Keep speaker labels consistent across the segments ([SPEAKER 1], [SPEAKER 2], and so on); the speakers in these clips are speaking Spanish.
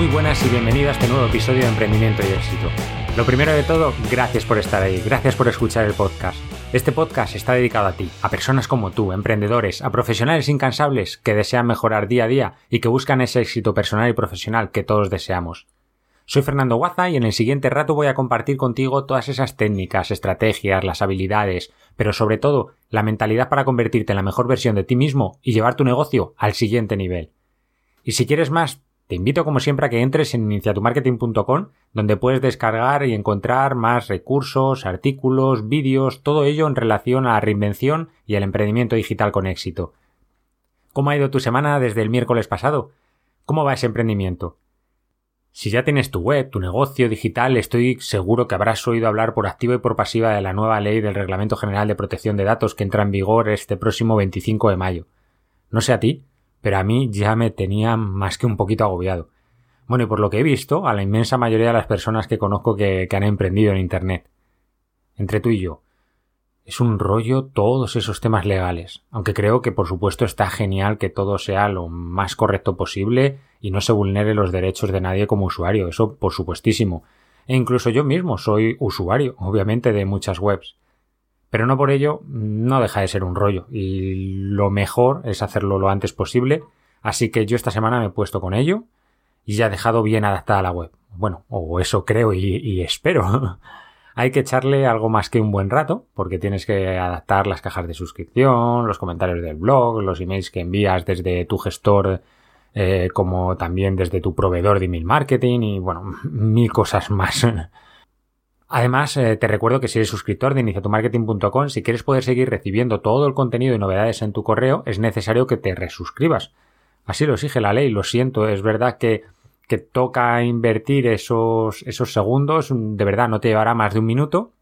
[SPEAKER 1] Muy buenas y bienvenidas a este nuevo episodio de Emprendimiento y Éxito. Lo primero de todo, gracias por estar ahí, gracias por escuchar el podcast. Este podcast está dedicado a ti, a personas como tú, emprendedores, a profesionales incansables que desean mejorar día a día y que buscan ese éxito personal y profesional que todos deseamos. Soy Fernando Guaza y en el siguiente rato voy a compartir contigo todas esas técnicas, estrategias, las habilidades, pero sobre todo la mentalidad para convertirte en la mejor versión de ti mismo y llevar tu negocio al siguiente nivel. Y si quieres más, te invito como siempre a que entres en iniciatumarketing.com donde puedes descargar y encontrar más recursos, artículos, vídeos, todo ello en relación a la reinvención y el emprendimiento digital con éxito. ¿Cómo ha ido tu semana desde el miércoles pasado? ¿Cómo va ese emprendimiento? Si ya tienes tu web, tu negocio digital, estoy seguro que habrás oído hablar por activa y por pasiva de la nueva ley del Reglamento General de Protección de Datos que entra en vigor este próximo 25 de mayo. No sé a ti, pero a mí ya me tenía más que un poquito agobiado. Bueno, y por lo que he visto, a la inmensa mayoría de las personas que conozco que, han emprendido en Internet. Entre tú y yo. Es un rollo todos esos temas legales, aunque creo que por supuesto está genial que todo sea lo más correcto posible y no se vulnere los derechos de nadie como usuario, eso por supuestísimo. E incluso yo mismo soy usuario, obviamente, de muchas webs. Pero no por ello no deja de ser un rollo y lo mejor es hacerlo lo antes posible, así que yo esta semana me he puesto con ello y ya he dejado bien adaptada la web. Bueno, o eso creo y, espero. Hay que echarle algo más que un buen rato, porque tienes que adaptar las cajas de suscripción, los comentarios del blog, los emails que envías desde tu gestor, eh, como también desde tu proveedor de email marketing y bueno, mil cosas más. Además, eh, te recuerdo que si eres suscriptor de iniciatumarketing.com, si quieres poder seguir recibiendo todo el contenido y novedades en tu correo, es necesario que te resuscribas. Así lo exige la ley, lo siento, es verdad que, que toca invertir esos, esos segundos, de verdad no te llevará más de un minuto,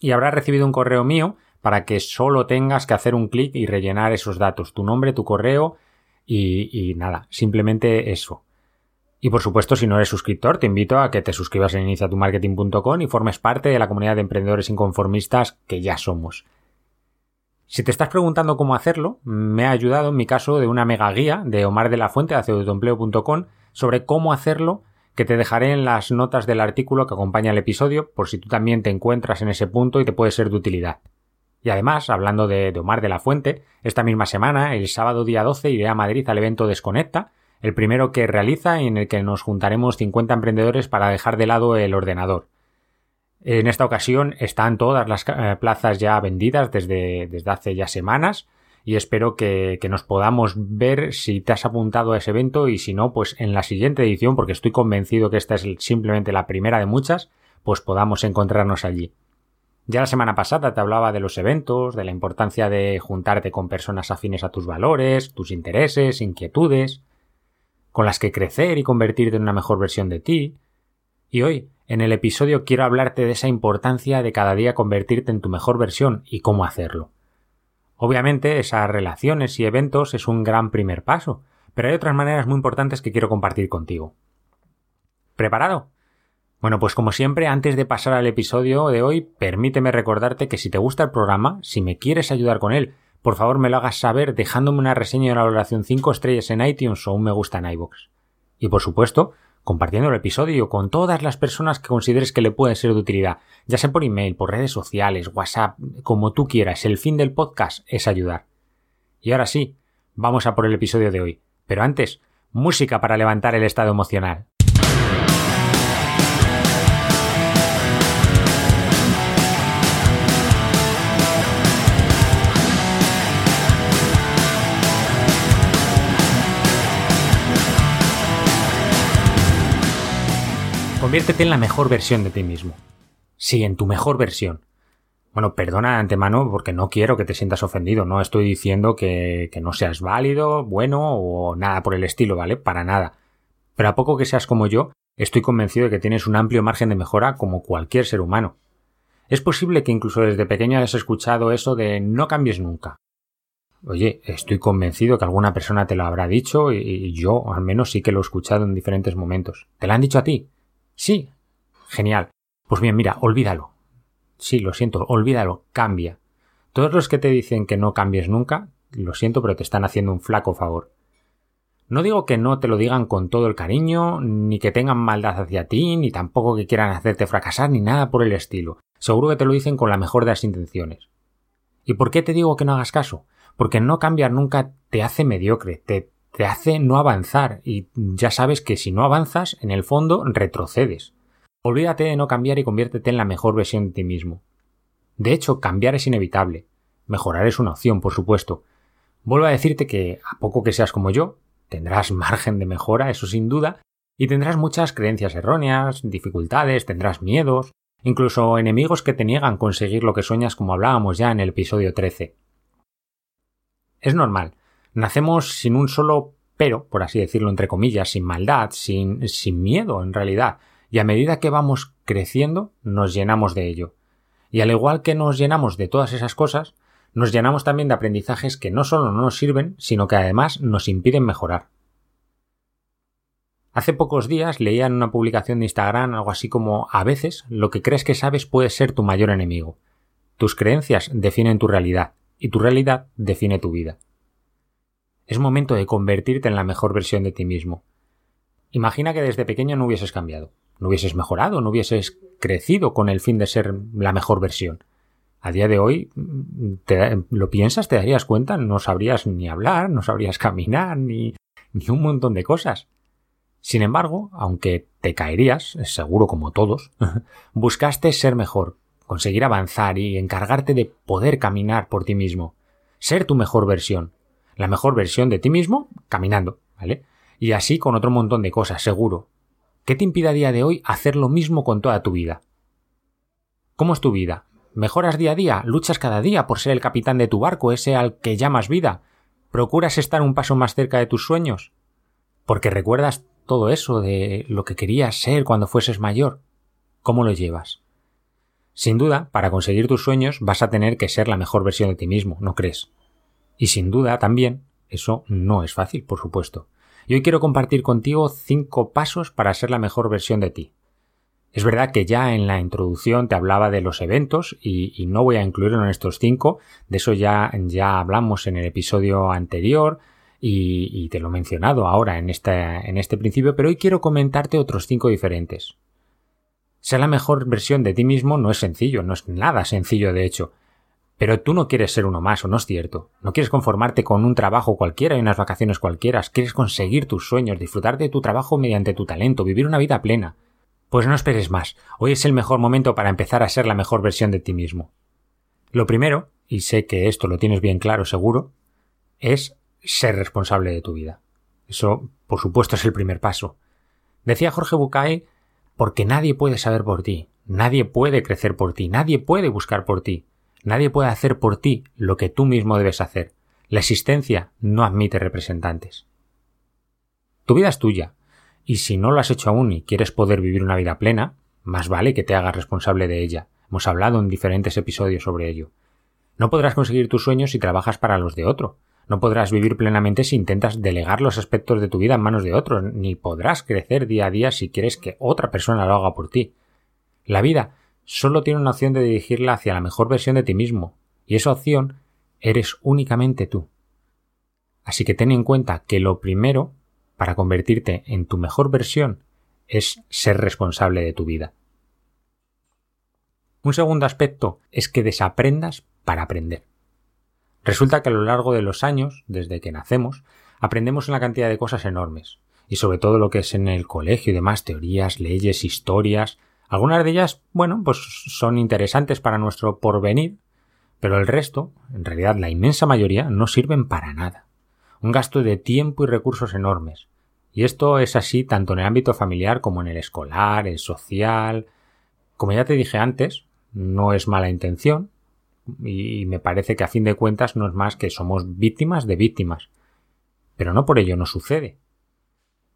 [SPEAKER 1] y habrás recibido un correo mío para que solo tengas que hacer un clic y rellenar esos datos, tu nombre, tu correo y, y nada, simplemente eso. Y por supuesto, si no eres suscriptor, te invito a que te suscribas en iniciatumarketing.com y formes parte de la comunidad de emprendedores inconformistas que ya somos. Si te estás preguntando cómo hacerlo, me ha ayudado en mi caso de una mega guía de Omar de la Fuente de sobre cómo hacerlo que te dejaré en las notas del artículo que acompaña el episodio por si tú también te encuentras en ese punto y te puede ser de utilidad. Y además, hablando de, de Omar de la Fuente, esta misma semana, el sábado día 12, iré a Madrid al evento Desconecta, el primero que realiza y en el que nos juntaremos 50 emprendedores para dejar de lado el ordenador. En esta ocasión están todas las eh, plazas ya vendidas desde, desde hace ya semanas y espero que, que, nos podamos ver si te has apuntado a ese evento y si no, pues en la siguiente edición, porque estoy convencido que esta es simplemente la primera de muchas, pues podamos encontrarnos allí. Ya la semana pasada te hablaba de los eventos, de la importancia de juntarte con personas afines a tus valores, tus intereses, inquietudes con las que crecer y convertirte en una mejor versión de ti. Y hoy, en el episodio, quiero hablarte de esa importancia de cada día convertirte en tu mejor versión y cómo hacerlo. Obviamente, esas relaciones y eventos es un gran primer paso, pero hay otras maneras muy importantes que quiero compartir contigo. ¿Preparado? Bueno, pues como siempre, antes de pasar al episodio de hoy, permíteme recordarte que si te gusta el programa, si me quieres ayudar con él, por favor me lo hagas saber dejándome una reseña de una valoración 5 estrellas en iTunes o un me gusta en iVoox. Y por supuesto, compartiendo el episodio con todas las personas que consideres que le puede ser de utilidad, ya sea por email, por redes sociales, WhatsApp, como tú quieras. El fin del podcast es ayudar. Y ahora sí, vamos a por el episodio de hoy. Pero antes, música para levantar el estado emocional. Conviértete en la mejor versión de ti mismo. Sí, en tu mejor versión. Bueno, perdona de antemano porque no quiero que te sientas ofendido. No estoy diciendo que, no seas válido, bueno o nada por el estilo, ¿vale? Para nada. Pero a poco que seas como yo, estoy convencido de que tienes un amplio margen de mejora como cualquier ser humano. Es posible que incluso desde pequeño hayas escuchado eso de no cambies nunca. Oye, estoy convencido que alguna persona te lo habrá dicho y yo al menos sí que lo he escuchado en diferentes momentos. ¿Te lo han dicho a ti? Sí. Genial. Pues bien, mira, olvídalo. Sí, lo siento, olvídalo, cambia. Todos los que te dicen que no cambies nunca, lo siento, pero te están haciendo un flaco favor. No digo que no te lo digan con todo el cariño, ni que tengan maldad hacia ti, ni tampoco que quieran hacerte fracasar, ni nada por el estilo. Seguro que te lo dicen con la mejor de las intenciones. ¿Y por qué te digo que no hagas caso? Porque no cambiar nunca te hace mediocre, te, te hace no avanzar, y ya sabes que si no avanzas, en el fondo retrocedes. Olvídate de no cambiar y conviértete en la mejor versión de ti mismo. De hecho, cambiar es inevitable. Mejorar es una opción, por supuesto. Vuelvo a decirte que, a poco que seas como yo, tendrás margen de mejora, eso sin duda, y tendrás muchas creencias erróneas, dificultades, tendrás miedos, incluso enemigos que te niegan conseguir lo que sueñas como hablábamos ya en el episodio 13. Es normal, Nacemos sin un solo pero, por así decirlo entre comillas, sin maldad, sin, sin miedo en realidad, y a medida que vamos creciendo nos llenamos de ello. Y al igual que nos llenamos de todas esas cosas, nos llenamos también de aprendizajes que no solo no nos sirven, sino que además nos impiden mejorar. Hace pocos días leía en una publicación de Instagram algo así como a veces lo que crees que sabes puede ser tu mayor enemigo. Tus creencias definen tu realidad, y tu realidad define tu vida. Es momento de convertirte en la mejor versión de ti mismo. Imagina que desde pequeño no hubieses cambiado, no hubieses mejorado, no hubieses crecido con el fin de ser la mejor versión. A día de hoy, lo piensas, te darías cuenta, no sabrías ni hablar, no sabrías caminar, ni, ni un montón de cosas. Sin embargo, aunque te caerías, seguro como todos, buscaste ser mejor, conseguir avanzar y encargarte de poder caminar por ti mismo, ser tu mejor versión, la mejor versión de ti mismo caminando, ¿vale? Y así con otro montón de cosas, seguro. ¿Qué te impide a día de hoy hacer lo mismo con toda tu vida? ¿Cómo es tu vida? ¿Mejoras día a día? ¿Luchas cada día por ser el capitán de tu barco, ese al que llamas vida? ¿Procuras estar un paso más cerca de tus sueños? Porque recuerdas todo eso de lo que querías ser cuando fueses mayor. ¿Cómo lo llevas? Sin duda, para conseguir tus sueños vas a tener que ser la mejor versión de ti mismo, ¿no crees? Y sin duda también eso no es fácil, por supuesto. Y hoy quiero compartir contigo cinco pasos para ser la mejor versión de ti. Es verdad que ya en la introducción te hablaba de los eventos y, no voy a incluirlo en estos cinco, de eso ya, ya hablamos en el episodio anterior y, te lo he mencionado ahora en, en este principio, pero hoy quiero comentarte otros cinco diferentes. Ser la mejor versión de ti mismo no es sencillo, no es nada sencillo de hecho, pero tú no quieres ser uno más, ¿o no es cierto? No quieres conformarte con un trabajo cualquiera y unas vacaciones cualquiera, quieres conseguir tus sueños, disfrutar de tu trabajo mediante tu talento, vivir una vida plena. Pues no esperes más, hoy es el mejor momento para empezar a ser la mejor versión de ti mismo. Lo primero, y sé que esto lo tienes bien claro seguro, es ser responsable de tu vida. Eso, por supuesto, es el primer paso. Decía Jorge Bucay, porque nadie puede saber por ti, nadie puede crecer por ti, nadie puede buscar por ti. Nadie puede hacer por ti lo que tú mismo debes hacer. La existencia no admite representantes. Tu vida es tuya, y si no lo has hecho aún y quieres poder vivir una vida plena, más vale que te hagas responsable de ella. Hemos hablado en diferentes episodios sobre ello. No podrás conseguir tus sueños si trabajas para los de otro. No podrás vivir plenamente si intentas delegar los aspectos de tu vida en manos de otros, ni podrás crecer día a día si quieres que otra persona lo haga por ti. La vida solo tiene una opción de dirigirla hacia la mejor versión de ti mismo, y esa opción eres únicamente tú. Así que ten en cuenta que lo primero para convertirte en tu mejor versión es ser responsable de tu vida. Un segundo aspecto es que desaprendas para aprender. Resulta que a lo largo de los años, desde que nacemos, aprendemos una cantidad de cosas enormes. y sobre todo lo que es en el colegio y demás, teorías, leyes, historias. Algunas de ellas, bueno, pues son interesantes para nuestro porvenir, pero el resto, en realidad la inmensa mayoría, no sirven para nada. Un gasto de tiempo y recursos enormes. Y esto es así tanto en el ámbito familiar como en el escolar, el social. Como ya te dije antes, no es mala intención, y me parece que a fin de cuentas no es más que somos víctimas de víctimas. Pero no por ello no sucede.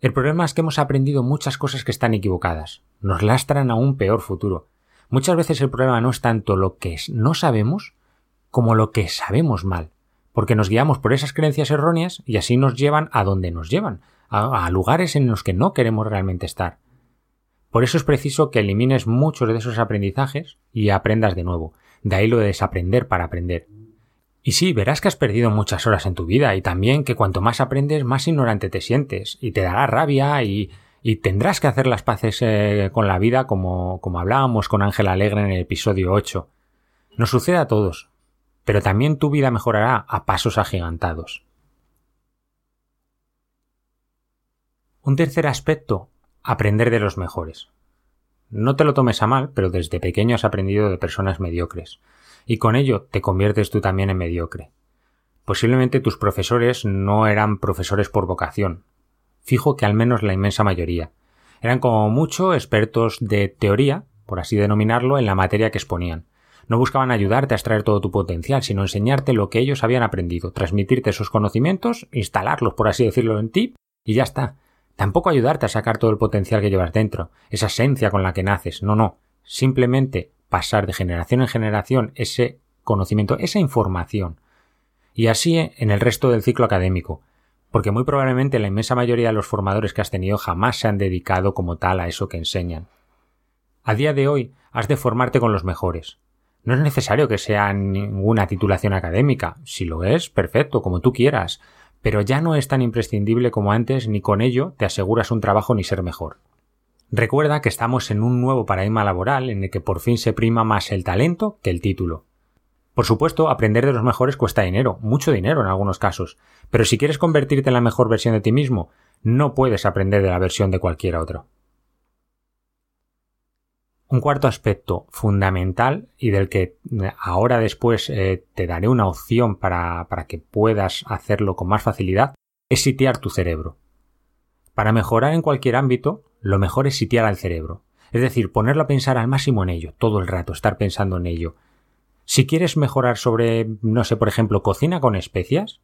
[SPEAKER 1] El problema es que hemos aprendido muchas cosas que están equivocadas, nos lastran a un peor futuro. Muchas veces el problema no es tanto lo que no sabemos como lo que sabemos mal, porque nos guiamos por esas creencias erróneas y así nos llevan a donde nos llevan, a, lugares en los que no queremos realmente estar. Por eso es preciso que elimines muchos de esos aprendizajes y aprendas de nuevo. De ahí lo de desaprender para aprender. Y sí, verás que has perdido muchas horas en tu vida y también que cuanto más aprendes más ignorante te sientes y te dará rabia y, y tendrás que hacer las paces eh, con la vida como, como hablábamos con Ángel Alegre en el episodio 8. Nos sucede a todos, pero también tu vida mejorará a pasos agigantados. Un tercer aspecto, aprender de los mejores. No te lo tomes a mal, pero desde pequeño has aprendido de personas mediocres, y con ello te conviertes tú también en mediocre. Posiblemente tus profesores no eran profesores por vocación. Fijo que al menos la inmensa mayoría. Eran como mucho expertos de teoría, por así denominarlo, en la materia que exponían. No buscaban ayudarte a extraer todo tu potencial, sino enseñarte lo que ellos habían aprendido, transmitirte esos conocimientos, instalarlos, por así decirlo, en ti, y ya está. Tampoco ayudarte a sacar todo el potencial que llevas dentro, esa esencia con la que naces, no, no, simplemente pasar de generación en generación ese conocimiento, esa información. Y así en el resto del ciclo académico, porque muy probablemente la inmensa mayoría de los formadores que has tenido jamás se han dedicado como tal a eso que enseñan. A día de hoy has de formarte con los mejores. No es necesario que sea ninguna titulación académica. Si lo es, perfecto, como tú quieras pero ya no es tan imprescindible como antes ni con ello te aseguras un trabajo ni ser mejor. Recuerda que estamos en un nuevo paradigma laboral en el que por fin se prima más el talento que el título. Por supuesto, aprender de los mejores cuesta dinero, mucho dinero en algunos casos, pero si quieres convertirte en la mejor versión de ti mismo, no puedes aprender de la versión de cualquier otro. Un cuarto aspecto fundamental y del que eh, ahora después eh, te daré una opción para, para que puedas hacerlo con más facilidad es sitiar tu cerebro. Para mejorar en cualquier ámbito, lo mejor es sitiar al cerebro. Es decir, ponerlo a pensar al máximo en ello, todo el rato, estar pensando en ello. Si quieres mejorar sobre, no sé, por ejemplo, cocina con especias,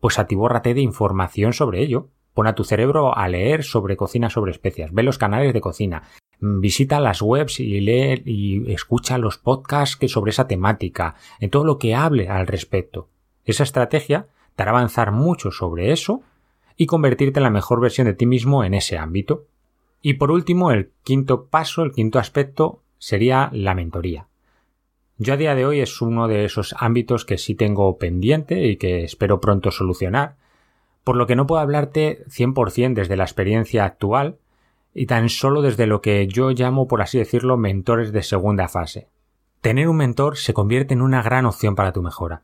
[SPEAKER 1] pues atibórrate de información sobre ello. Pon a tu cerebro a leer sobre cocina sobre especias, ve los canales de cocina, visita las webs y lee y escucha los podcasts que sobre esa temática, en todo lo que hable al respecto. Esa estrategia te hará avanzar mucho sobre eso y convertirte en la mejor versión de ti mismo en ese ámbito. Y por último, el quinto paso, el quinto aspecto sería la mentoría. Yo a día de hoy es uno de esos ámbitos que sí tengo pendiente y que espero pronto solucionar, por lo que no puedo hablarte 100% desde la experiencia actual, y tan solo desde lo que yo llamo, por así decirlo, mentores de segunda fase. Tener un mentor se convierte en una gran opción para tu mejora.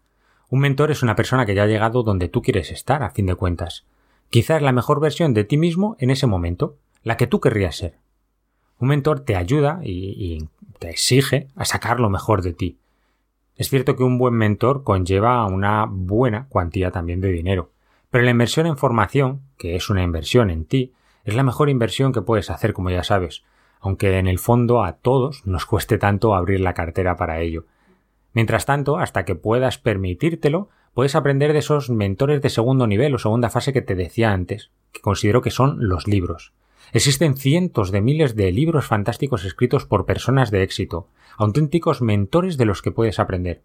[SPEAKER 1] Un mentor es una persona que ya ha llegado donde tú quieres estar, a fin de cuentas. Quizás la mejor versión de ti mismo en ese momento, la que tú querrías ser. Un mentor te ayuda y, te exige a sacar lo mejor de ti. Es cierto que un buen mentor conlleva una buena cuantía también de dinero, pero la inversión en formación, que es una inversión en ti, es la mejor inversión que puedes hacer, como ya sabes, aunque en el fondo a todos nos cueste tanto abrir la cartera para ello. Mientras tanto, hasta que puedas permitírtelo, puedes aprender de esos mentores de segundo nivel o segunda fase que te decía antes, que considero que son los libros. Existen cientos de miles de libros fantásticos escritos por personas de éxito, auténticos mentores de los que puedes aprender.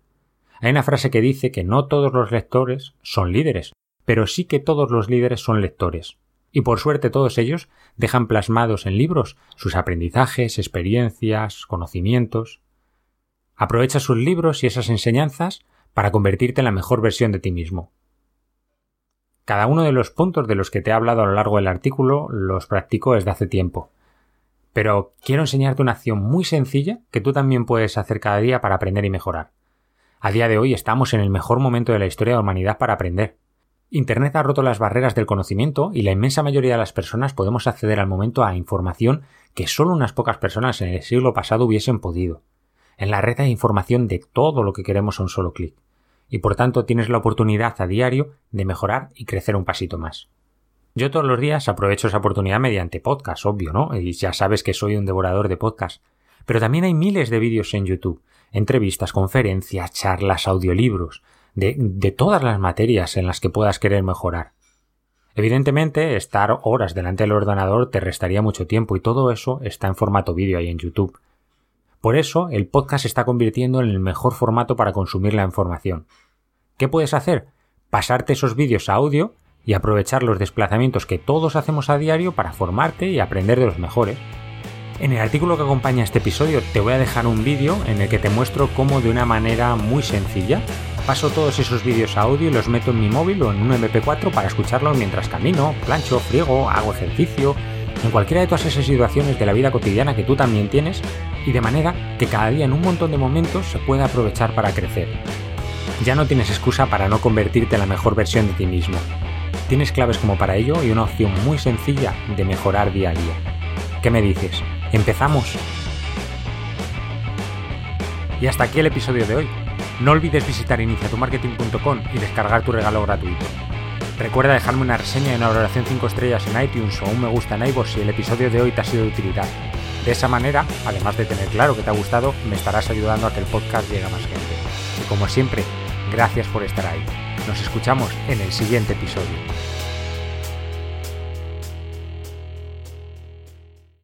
[SPEAKER 1] Hay una frase que dice que no todos los lectores son líderes, pero sí que todos los líderes son lectores y por suerte todos ellos dejan plasmados en libros sus aprendizajes, experiencias, conocimientos. Aprovecha sus libros y esas enseñanzas para convertirte en la mejor versión de ti mismo. Cada uno de los puntos de los que te he hablado a lo largo del artículo los practico desde hace tiempo. Pero quiero enseñarte una acción muy sencilla que tú también puedes hacer cada día para aprender y mejorar. A día de hoy estamos en el mejor momento de la historia de la humanidad para aprender Internet ha roto las barreras del conocimiento y la inmensa mayoría de las personas podemos acceder al momento a información que solo unas pocas personas en el siglo pasado hubiesen podido. En la red hay información de todo lo que queremos a un solo clic, y por tanto tienes la oportunidad a diario de mejorar y crecer un pasito más. Yo todos los días aprovecho esa oportunidad mediante podcast, obvio, ¿no? Y ya sabes que soy un devorador de podcast. Pero también hay miles de vídeos en YouTube, entrevistas, conferencias, charlas, audiolibros, de, todas las materias en las que puedas querer mejorar. Evidentemente, estar horas delante del ordenador te restaría mucho tiempo y todo eso está en formato vídeo ahí en YouTube. Por eso, el podcast se está convirtiendo en el mejor formato para consumir la información. ¿Qué puedes hacer? Pasarte esos vídeos a audio y aprovechar los desplazamientos que todos hacemos a diario para formarte y aprender de los mejores. En el artículo que acompaña este episodio te voy a dejar un vídeo en el que te muestro cómo de una manera muy sencilla Paso todos esos vídeos a audio y los meto en mi móvil o en un MP4 para escucharlos mientras camino, plancho, friego, hago ejercicio, en cualquiera de todas esas situaciones de la vida cotidiana que tú también tienes y de manera que cada día en un montón de momentos se pueda aprovechar para crecer. Ya no tienes excusa para no convertirte en la mejor versión de ti mismo. Tienes claves como para ello y una opción muy sencilla de mejorar día a día. ¿Qué me dices? ¿Empezamos? Y hasta aquí el episodio de hoy. No olvides visitar iniciatumarketing.com y descargar tu regalo gratuito. Recuerda dejarme una reseña y una valoración 5 estrellas en iTunes o un me gusta en iVoox si el episodio de hoy te ha sido de utilidad. De esa manera, además de tener claro que te ha gustado, me estarás ayudando a que el podcast llegue a más gente. Y como siempre, gracias por estar ahí. Nos escuchamos en el siguiente episodio.